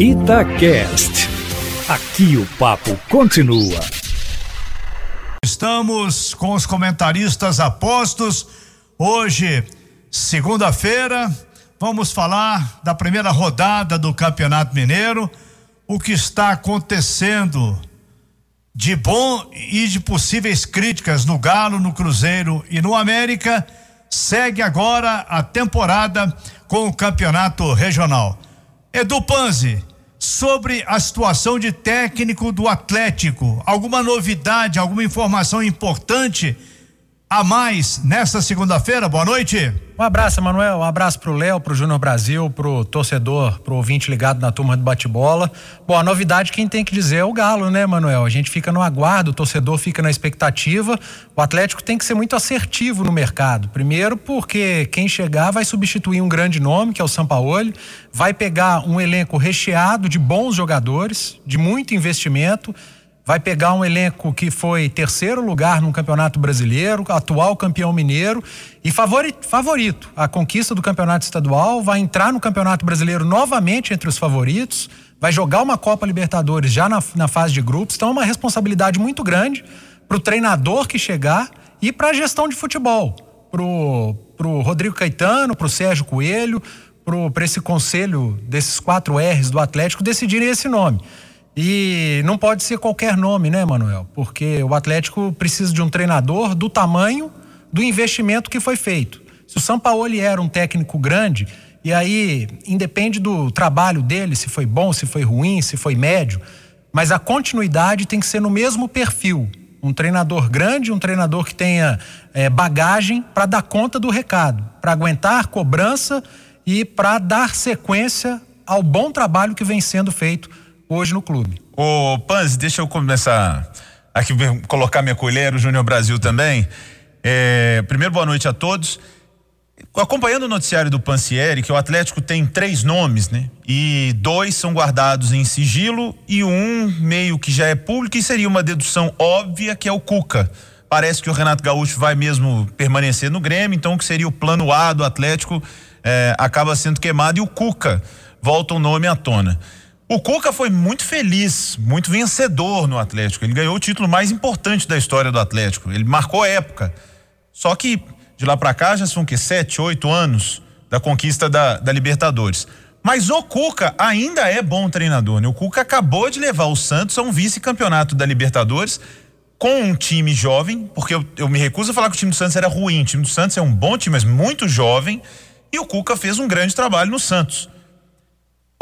Itacast. Aqui o papo continua. Estamos com os comentaristas apostos. Hoje, segunda-feira, vamos falar da primeira rodada do Campeonato Mineiro, o que está acontecendo de bom e de possíveis críticas no Galo, no Cruzeiro e no América. Segue agora a temporada com o Campeonato Regional. Edu Panzi, sobre a situação de técnico do Atlético, alguma novidade, alguma informação importante a mais nesta segunda-feira? Boa noite. Um abraço, Manuel. Um abraço pro Léo, pro Júnior Brasil, pro torcedor, pro ouvinte ligado na turma do bate-bola. Bom, a novidade quem tem que dizer é o Galo, né, Manuel? A gente fica no aguardo, o torcedor fica na expectativa. O Atlético tem que ser muito assertivo no mercado. Primeiro, porque quem chegar vai substituir um grande nome, que é o Sampaoli, vai pegar um elenco recheado de bons jogadores, de muito investimento vai pegar um elenco que foi terceiro lugar no Campeonato Brasileiro, atual campeão mineiro e favorito. A conquista do Campeonato Estadual vai entrar no Campeonato Brasileiro novamente entre os favoritos, vai jogar uma Copa Libertadores já na, na fase de grupos. Então é uma responsabilidade muito grande para o treinador que chegar e para a gestão de futebol. Para o Rodrigo Caetano, para o Sérgio Coelho, para esse conselho desses quatro R's do Atlético decidirem esse nome. E não pode ser qualquer nome, né, Manuel? Porque o Atlético precisa de um treinador do tamanho do investimento que foi feito. Se o Sampaoli era um técnico grande, e aí independe do trabalho dele, se foi bom, se foi ruim, se foi médio, mas a continuidade tem que ser no mesmo perfil. Um treinador grande, um treinador que tenha é, bagagem para dar conta do recado, para aguentar cobrança e para dar sequência ao bom trabalho que vem sendo feito hoje no clube. Ô, Panzi, deixa eu começar aqui colocar minha colher, o Júnior Brasil também. É, primeiro, boa noite a todos. Acompanhando o noticiário do Pancieri, que o Atlético tem três nomes, né? E dois são guardados em sigilo e um meio que já é público e seria uma dedução óbvia, que é o Cuca. Parece que o Renato Gaúcho vai mesmo permanecer no Grêmio, então o que seria o plano A do Atlético é, acaba sendo queimado e o Cuca volta o nome à tona. O Cuca foi muito feliz, muito vencedor no Atlético. Ele ganhou o título mais importante da história do Atlético. Ele marcou época. Só que de lá para cá já são que sete, oito anos da conquista da, da Libertadores. Mas o Cuca ainda é bom treinador. Né? O Cuca acabou de levar o Santos a um vice-campeonato da Libertadores com um time jovem, porque eu, eu, me recuso a falar que o time do Santos era ruim. O time do Santos é um bom time, mas muito jovem. E o Cuca fez um grande trabalho no Santos.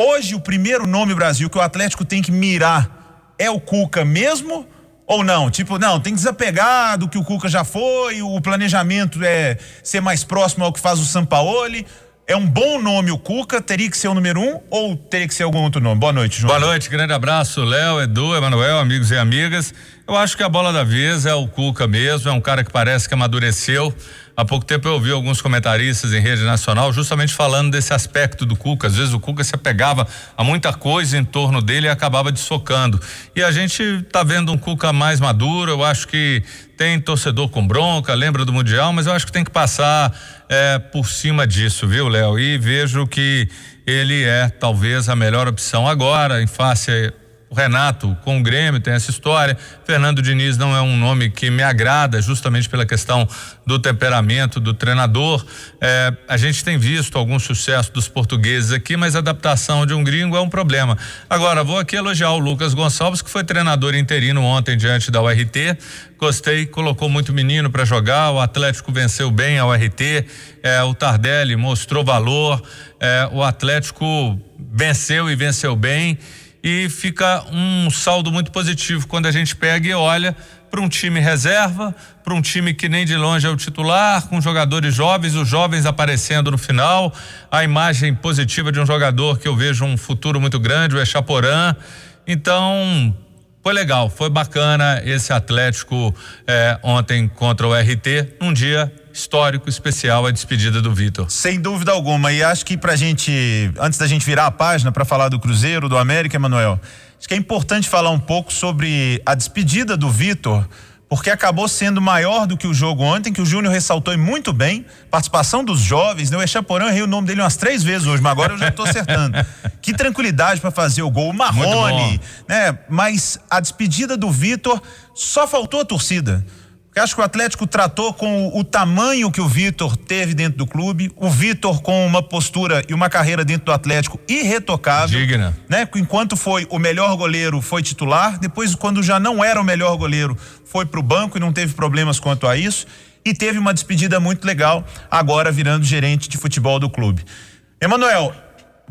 Hoje, o primeiro nome Brasil que o Atlético tem que mirar é o Cuca mesmo? Ou não? Tipo, não, tem que desapegar do que o Cuca já foi, o planejamento é ser mais próximo ao que faz o Sampaoli. É um bom nome o Cuca, teria que ser o número um ou teria que ser algum outro nome? Boa noite, João. Boa noite, grande abraço, Léo, Edu, Emanuel, amigos e amigas. Eu acho que a bola da vez é o Cuca mesmo, é um cara que parece que amadureceu. Há pouco tempo eu ouvi alguns comentaristas em rede nacional justamente falando desse aspecto do Cuca. Às vezes o Cuca se apegava a muita coisa em torno dele e acabava dissocando. E a gente está vendo um Cuca mais maduro. Eu acho que tem torcedor com bronca, lembra do Mundial, mas eu acho que tem que passar é, por cima disso, viu, Léo? E vejo que ele é talvez a melhor opção agora, em face o Renato com o Grêmio tem essa história. Fernando Diniz não é um nome que me agrada, justamente pela questão do temperamento do treinador. É, a gente tem visto algum sucesso dos portugueses aqui, mas a adaptação de um gringo é um problema. Agora, vou aqui elogiar o Lucas Gonçalves, que foi treinador interino ontem diante da URT. Gostei, colocou muito menino para jogar. O Atlético venceu bem a URT. É, o Tardelli mostrou valor. É, o Atlético venceu e venceu bem e fica um saldo muito positivo quando a gente pega e olha para um time reserva, para um time que nem de longe é o titular, com jogadores jovens, os jovens aparecendo no final, a imagem positiva de um jogador que eu vejo um futuro muito grande, o Echaporã. Então, foi legal, foi bacana esse Atlético eh, ontem contra o RT, num dia histórico, especial a despedida do Vitor. Sem dúvida alguma. E acho que pra gente, antes da gente virar a página para falar do Cruzeiro, do América, Emanuel, acho que é importante falar um pouco sobre a despedida do Vitor, porque acabou sendo maior do que o jogo ontem, que o Júnior ressaltou muito bem. Participação dos jovens, né? O Echaporão, errei o nome dele umas três vezes hoje, mas agora eu já estou acertando. que tranquilidade para fazer o gol. O Marrone, né? Mas a despedida do Vitor só faltou a torcida. Eu acho que o Atlético tratou com o, o tamanho que o Vitor teve dentro do clube, o Vitor com uma postura e uma carreira dentro do Atlético irretocável. Digna. Né? Enquanto foi o melhor goleiro, foi titular, depois quando já não era o melhor goleiro, foi para o banco e não teve problemas quanto a isso e teve uma despedida muito legal, agora virando gerente de futebol do clube. Emanuel,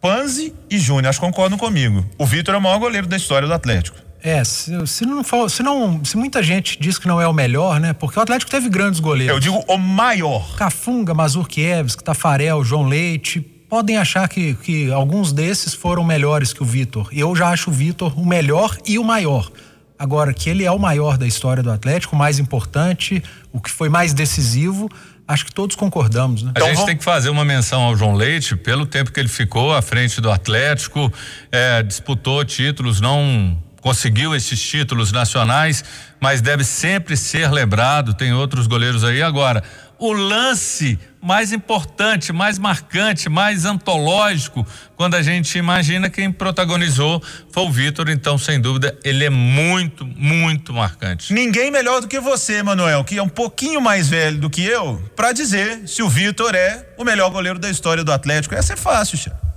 Panzi e Júnior, acho que concordam comigo. O Vitor é o maior goleiro da história do Atlético. É, se, se, não for, se não, se muita gente diz que não é o melhor, né? Porque o Atlético teve grandes goleiros. Eu digo o maior. Cafunga, Mazurkiewicz, Tafarel, João Leite, podem achar que, que alguns desses foram melhores que o Vitor. Eu já acho o Vitor o melhor e o maior. Agora, que ele é o maior da história do Atlético, o mais importante, o que foi mais decisivo, acho que todos concordamos, né? A então, gente vamos... tem que fazer uma menção ao João Leite, pelo tempo que ele ficou à frente do Atlético, é, disputou títulos, não conseguiu esses títulos nacionais, mas deve sempre ser lembrado. Tem outros goleiros aí agora. O lance mais importante, mais marcante, mais antológico, quando a gente imagina quem protagonizou foi o Vitor, então sem dúvida ele é muito, muito marcante. Ninguém melhor do que você, Manuel, que é um pouquinho mais velho do que eu, para dizer se o Vitor é o melhor goleiro da história do Atlético. Essa é fácil, Chico.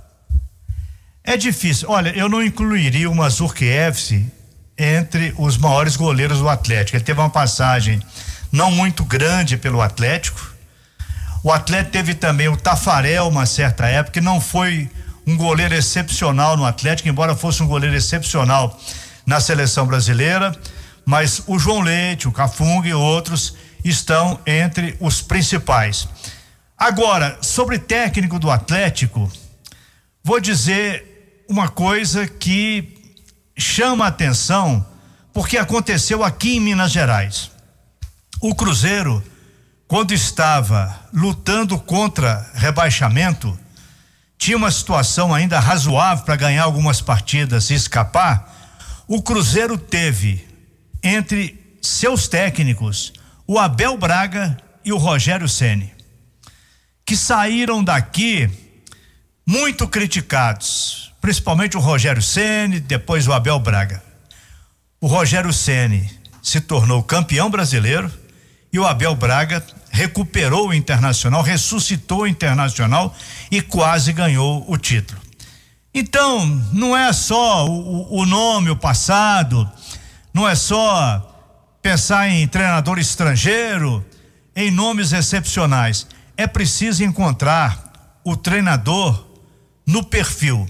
É difícil. Olha, eu não incluiria o Mazurkiewicz entre os maiores goleiros do Atlético. Ele teve uma passagem não muito grande pelo Atlético. O Atlético teve também o Tafarel uma certa época, que não foi um goleiro excepcional no Atlético, embora fosse um goleiro excepcional na seleção brasileira, mas o João Leite, o Cafung e outros estão entre os principais. Agora, sobre técnico do Atlético, vou dizer uma coisa que chama a atenção, porque aconteceu aqui em Minas Gerais. O Cruzeiro, quando estava lutando contra rebaixamento, tinha uma situação ainda razoável para ganhar algumas partidas e escapar. O Cruzeiro teve entre seus técnicos o Abel Braga e o Rogério Ceni, que saíram daqui muito criticados principalmente o Rogério Ceni, depois o Abel Braga. O Rogério Ceni se tornou campeão brasileiro e o Abel Braga recuperou o Internacional, ressuscitou o Internacional e quase ganhou o título. Então, não é só o, o nome, o passado, não é só pensar em treinador estrangeiro, em nomes excepcionais. É preciso encontrar o treinador no perfil.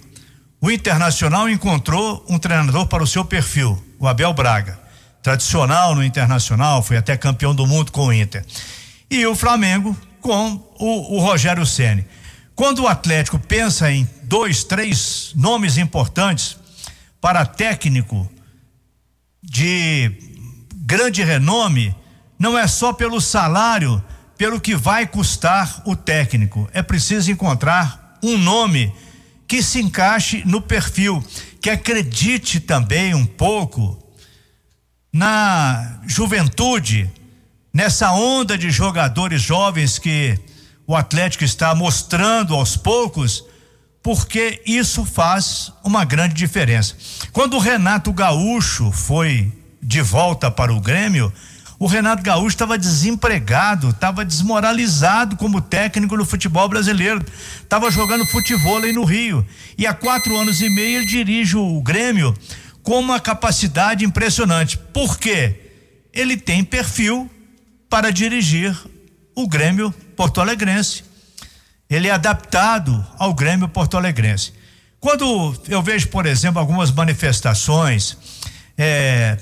O Internacional encontrou um treinador para o seu perfil, o Abel Braga. Tradicional no Internacional, foi até campeão do mundo com o Inter. E o Flamengo com o, o Rogério Ceni. Quando o Atlético pensa em dois, três nomes importantes para técnico de grande renome, não é só pelo salário, pelo que vai custar o técnico. É preciso encontrar um nome que se encaixe no perfil, que acredite também um pouco na juventude, nessa onda de jogadores jovens que o Atlético está mostrando aos poucos, porque isso faz uma grande diferença. Quando o Renato Gaúcho foi de volta para o Grêmio, o Renato Gaúcho estava desempregado, estava desmoralizado como técnico no futebol brasileiro, estava jogando futebol aí no Rio. E há quatro anos e meio ele dirige o Grêmio com uma capacidade impressionante. Por quê? Ele tem perfil para dirigir o Grêmio Porto Alegrense. Ele é adaptado ao Grêmio Porto Alegrense. Quando eu vejo, por exemplo, algumas manifestações é,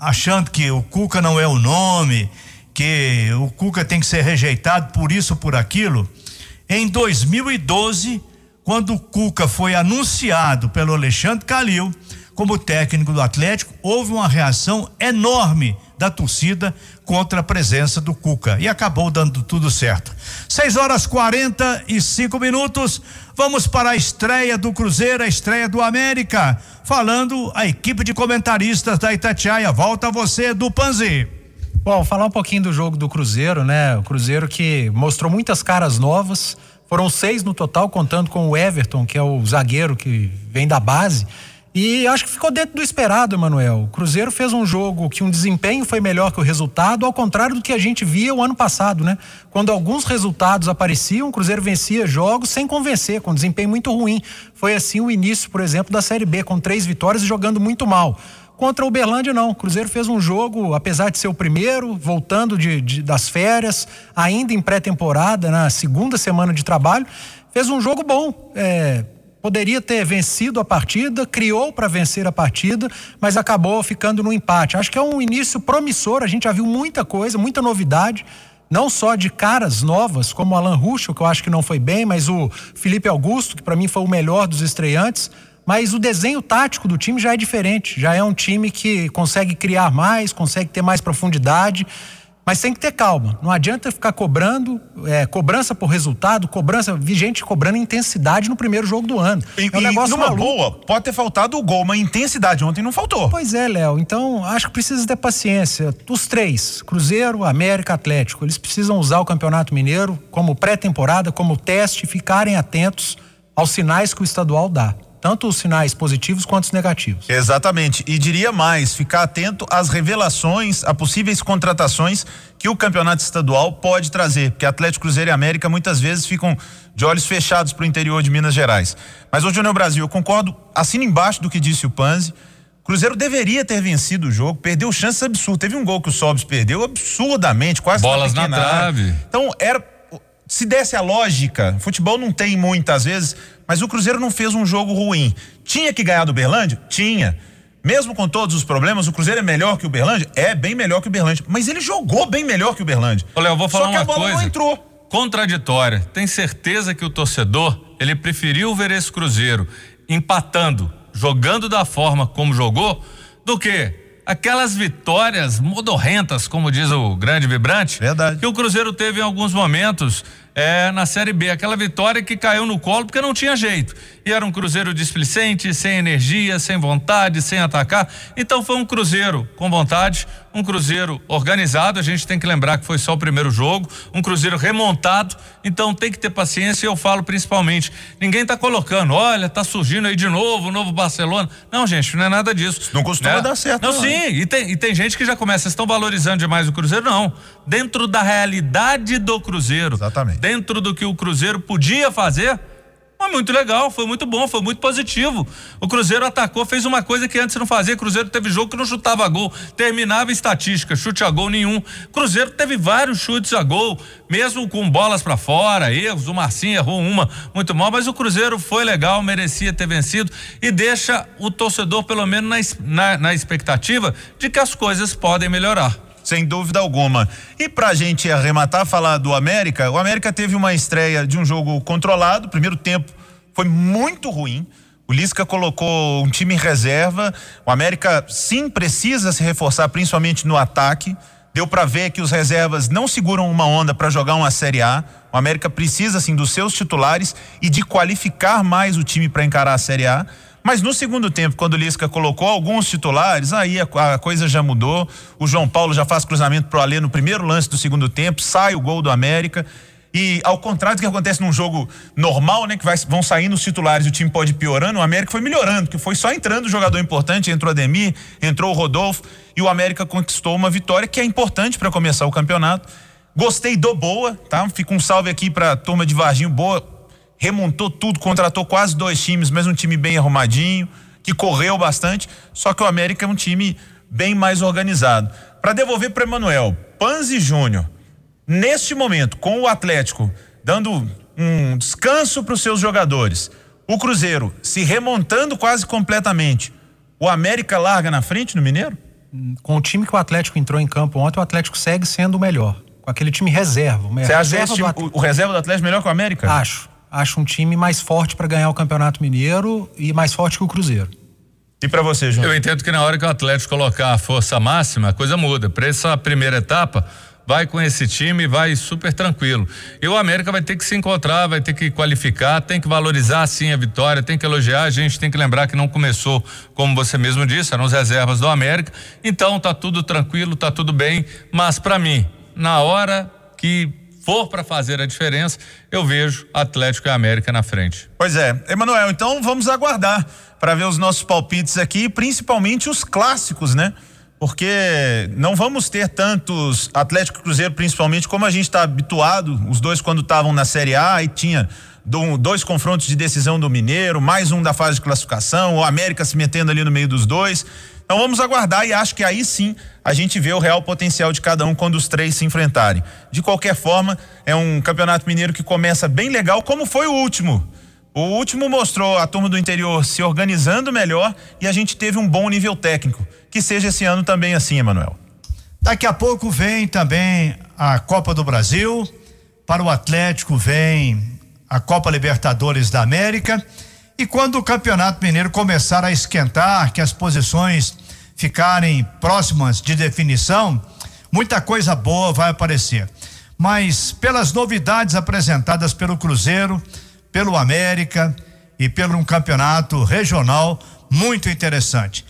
achando que o Cuca não é o nome, que o Cuca tem que ser rejeitado por isso, por aquilo. Em 2012, quando o Cuca foi anunciado pelo Alexandre Calil como técnico do Atlético, houve uma reação enorme da torcida contra a presença do Cuca e acabou dando tudo certo. 6 horas 45 minutos. Vamos para a estreia do Cruzeiro, a estreia do América. Falando a equipe de comentaristas da Itatiaia. Volta você do Panzi. Bom, falar um pouquinho do jogo do Cruzeiro, né? O Cruzeiro que mostrou muitas caras novas. Foram seis no total, contando com o Everton, que é o zagueiro que vem da base. E acho que ficou dentro do esperado, Emanuel. O Cruzeiro fez um jogo que um desempenho foi melhor que o resultado, ao contrário do que a gente via o ano passado, né? Quando alguns resultados apareciam, o Cruzeiro vencia jogos sem convencer, com desempenho muito ruim. Foi assim o início, por exemplo, da Série B, com três vitórias e jogando muito mal. Contra o Uberlândia, não. O Cruzeiro fez um jogo, apesar de ser o primeiro, voltando de, de das férias, ainda em pré-temporada, na segunda semana de trabalho, fez um jogo bom. É, poderia ter vencido a partida, criou para vencer a partida, mas acabou ficando no empate. Acho que é um início promissor. A gente já viu muita coisa, muita novidade não só de caras novas, como o Alan Ruschel, que eu acho que não foi bem, mas o Felipe Augusto, que para mim foi o melhor dos estreantes. Mas o desenho tático do time já é diferente. Já é um time que consegue criar mais, consegue ter mais profundidade. Mas tem que ter calma. Não adianta ficar cobrando, é, cobrança por resultado, cobrança, vi gente cobrando intensidade no primeiro jogo do ano. E, é um negócio numa maluco. boa, pode ter faltado o gol, mas intensidade ontem não faltou. Pois é, Léo. Então, acho que precisa ter paciência. Os três, Cruzeiro, América, Atlético, eles precisam usar o Campeonato Mineiro como pré-temporada, como teste, ficarem atentos aos sinais que o estadual dá tanto os sinais positivos quanto os negativos. Exatamente. E diria mais, ficar atento às revelações, a possíveis contratações que o campeonato estadual pode trazer, porque Atlético Cruzeiro e América muitas vezes ficam de olhos fechados para o interior de Minas Gerais. Mas hoje no Brasil, eu concordo, assino embaixo do que disse o Panzi. Cruzeiro deveria ter vencido o jogo, perdeu chances absurdas. Teve um gol que o Sobs perdeu absurdamente, quase bolas na, na trave. Então era se desse a lógica, futebol não tem muitas vezes, mas o Cruzeiro não fez um jogo ruim. Tinha que ganhar do Berlândia? Tinha. Mesmo com todos os problemas, o Cruzeiro é melhor que o Berlândia? É bem melhor que o Berlândia. Mas ele jogou bem melhor que o Berlândia. Olha, eu vou falar Só que uma a bola coisa. não entrou. Contraditória. Tem certeza que o torcedor, ele preferiu ver esse Cruzeiro empatando, jogando da forma como jogou, do que aquelas vitórias modorrentas, como diz o grande vibrante, Verdade. que o Cruzeiro teve em alguns momentos é, na Série B. Aquela vitória que caiu no colo porque não tinha jeito. E era um Cruzeiro displicente, sem energia, sem vontade, sem atacar. Então foi um Cruzeiro com vontade, um Cruzeiro organizado. A gente tem que lembrar que foi só o primeiro jogo, um Cruzeiro remontado. Então tem que ter paciência. E eu falo principalmente: ninguém está colocando, olha, tá surgindo aí de novo o novo Barcelona. Não, gente, não é nada disso. Não costuma né? dar certo. Não, não, sim. E tem, e tem gente que já começa, vocês estão valorizando demais o Cruzeiro? Não. Dentro da realidade do Cruzeiro. Exatamente dentro do que o Cruzeiro podia fazer, foi muito legal, foi muito bom, foi muito positivo. O Cruzeiro atacou, fez uma coisa que antes não fazia. Cruzeiro teve jogo que não chutava gol, terminava estatística, chute a gol nenhum. Cruzeiro teve vários chutes a gol, mesmo com bolas para fora, erros. O Marcinho errou uma muito mal, mas o Cruzeiro foi legal, merecia ter vencido e deixa o torcedor, pelo menos, na, na, na expectativa de que as coisas podem melhorar sem dúvida alguma. E pra gente arrematar, falar do América, o América teve uma estreia de um jogo controlado, primeiro tempo foi muito ruim. O Lisca colocou um time em reserva. O América sim precisa se reforçar, principalmente no ataque. Deu para ver que os reservas não seguram uma onda para jogar uma Série A. O América precisa sim dos seus titulares e de qualificar mais o time para encarar a Série A. Mas no segundo tempo, quando o Lisca colocou alguns titulares, aí a, a coisa já mudou. O João Paulo já faz cruzamento pro Alê no primeiro lance do segundo tempo, sai o gol do América. E ao contrário do que acontece num jogo normal, né? Que vai, vão saindo os titulares e o time pode piorando, o América foi melhorando, que foi só entrando jogador importante, entrou Ademir, entrou o Rodolfo e o América conquistou uma vitória que é importante para começar o campeonato. Gostei do Boa, tá? Fica um salve aqui pra turma de Varginho, Boa remontou tudo, contratou quase dois times, mas um time bem arrumadinho, que correu bastante. Só que o América é um time bem mais organizado. Para devolver para Emanuel, Panzi Júnior, neste momento, com o Atlético dando um descanso para os seus jogadores, o Cruzeiro se remontando quase completamente, o América larga na frente no Mineiro? Com o time que o Atlético entrou em campo ontem, o Atlético segue sendo o melhor. Com aquele time reserva. Você acha o reserva do Atlético melhor que o América? Acho acho um time mais forte para ganhar o Campeonato Mineiro e mais forte que o Cruzeiro. E para você, João? Eu entendo que na hora que o Atlético colocar a força máxima, a coisa muda. Para essa primeira etapa, vai com esse time, vai super tranquilo. E o América vai ter que se encontrar, vai ter que qualificar, tem que valorizar sim a vitória, tem que elogiar, a gente tem que lembrar que não começou, como você mesmo disse, eram as reservas do América. Então tá tudo tranquilo, tá tudo bem, mas para mim, na hora que for para fazer a diferença, eu vejo Atlético e América na frente. Pois é, Emanuel, então vamos aguardar para ver os nossos palpites aqui, principalmente os clássicos, né? porque não vamos ter tantos Atlético e Cruzeiro, principalmente como a gente está habituado, os dois quando estavam na Série A e tinha dois confrontos de decisão do Mineiro, mais um da fase de classificação, o América se metendo ali no meio dos dois. Então vamos aguardar e acho que aí sim a gente vê o real potencial de cada um quando os três se enfrentarem. De qualquer forma, é um campeonato mineiro que começa bem legal, como foi o último. O último mostrou a turma do interior se organizando melhor e a gente teve um bom nível técnico. Que seja esse ano também assim, Emanuel. Daqui a pouco vem também a Copa do Brasil. Para o Atlético vem a Copa Libertadores da América. E quando o Campeonato Mineiro começar a esquentar, que as posições ficarem próximas de definição, muita coisa boa vai aparecer. Mas pelas novidades apresentadas pelo Cruzeiro, pelo América e pelo um campeonato regional muito interessante.